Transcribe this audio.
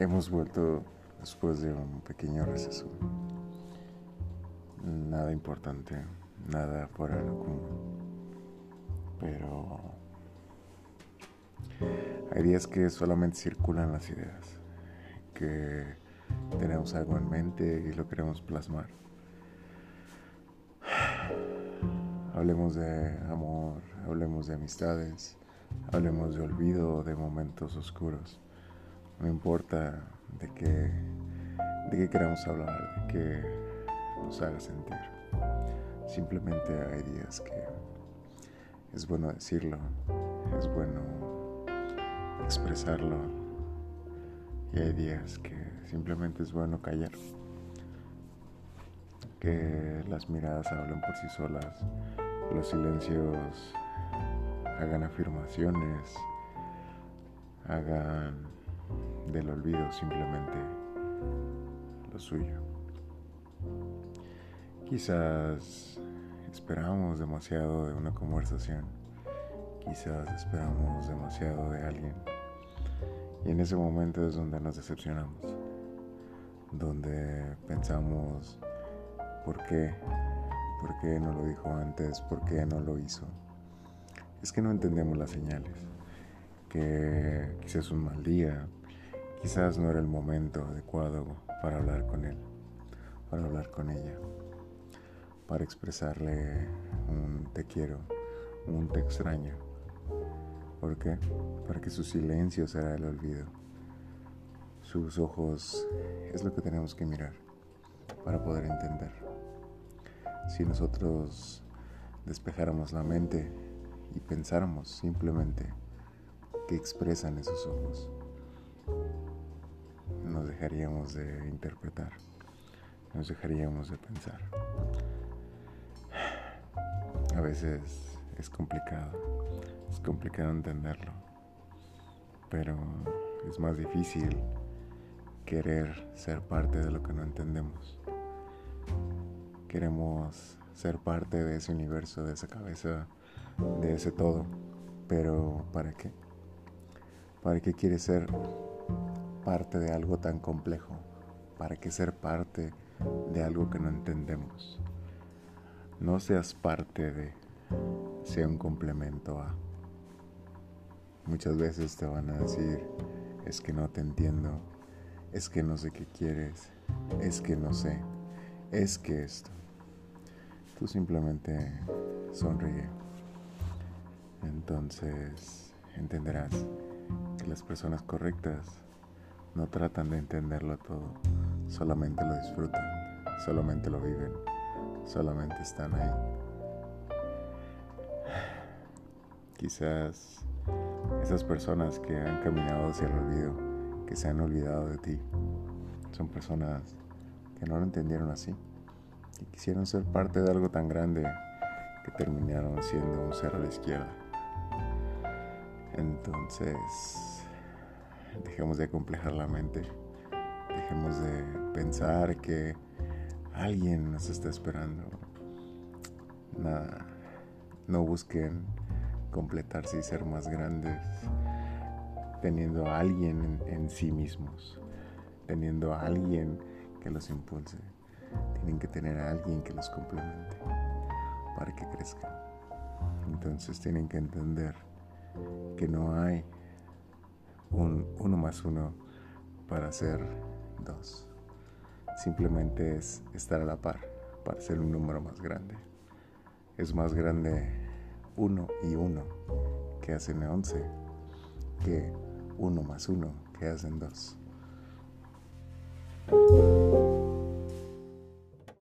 Hemos vuelto después de un pequeño receso. Nada importante, nada fuera de lo común. Pero hay días que solamente circulan las ideas, que tenemos algo en mente y lo queremos plasmar. Hablemos de amor, hablemos de amistades, hablemos de olvido, de momentos oscuros. No importa de qué, de qué queramos hablar, de qué nos haga sentir. Simplemente hay días que es bueno decirlo, es bueno expresarlo y hay días que simplemente es bueno callar. Que las miradas hablen por sí solas, los silencios hagan afirmaciones, hagan del olvido simplemente lo suyo. Quizás esperamos demasiado de una conversación, quizás esperamos demasiado de alguien y en ese momento es donde nos decepcionamos, donde pensamos, ¿por qué? ¿Por qué no lo dijo antes? ¿Por qué no lo hizo? Es que no entendemos las señales, que quizás es un mal día, Quizás no era el momento adecuado para hablar con él, para hablar con ella, para expresarle un te quiero, un te extraño. ¿Por qué? Para que su silencio será el olvido. Sus ojos es lo que tenemos que mirar para poder entender. Si nosotros despejáramos la mente y pensáramos simplemente qué expresan esos ojos, nos dejaríamos de interpretar, nos dejaríamos de pensar. A veces es complicado, es complicado entenderlo, pero es más difícil querer ser parte de lo que no entendemos. Queremos ser parte de ese universo, de esa cabeza, de ese todo, pero ¿para qué? ¿Para qué quieres ser parte de algo tan complejo? ¿Para qué ser parte de algo que no entendemos? No seas parte de, sea un complemento a. Muchas veces te van a decir, es que no te entiendo, es que no sé qué quieres, es que no sé, es que esto. Tú simplemente sonríe. Entonces entenderás que las personas correctas no tratan de entenderlo todo, solamente lo disfrutan, solamente lo viven, solamente están ahí. Quizás esas personas que han caminado hacia el olvido, que se han olvidado de ti, son personas que no lo entendieron así y quisieron ser parte de algo tan grande que terminaron siendo un ser a la izquierda. Entonces, dejemos de complejar la mente, dejemos de pensar que alguien nos está esperando. Nada, no busquen completarse y ser más grandes teniendo a alguien en, sí mismos, teniendo a alguien que los impulse. Tienen que tener a alguien que los complemente para que crezcan. Entonces tienen que entender que no hay un uno más uno para ser dos. Simplemente es estar a la par para ser un número más grande. Es más grande uno y uno que hacen once que uno más uno que hacen dos.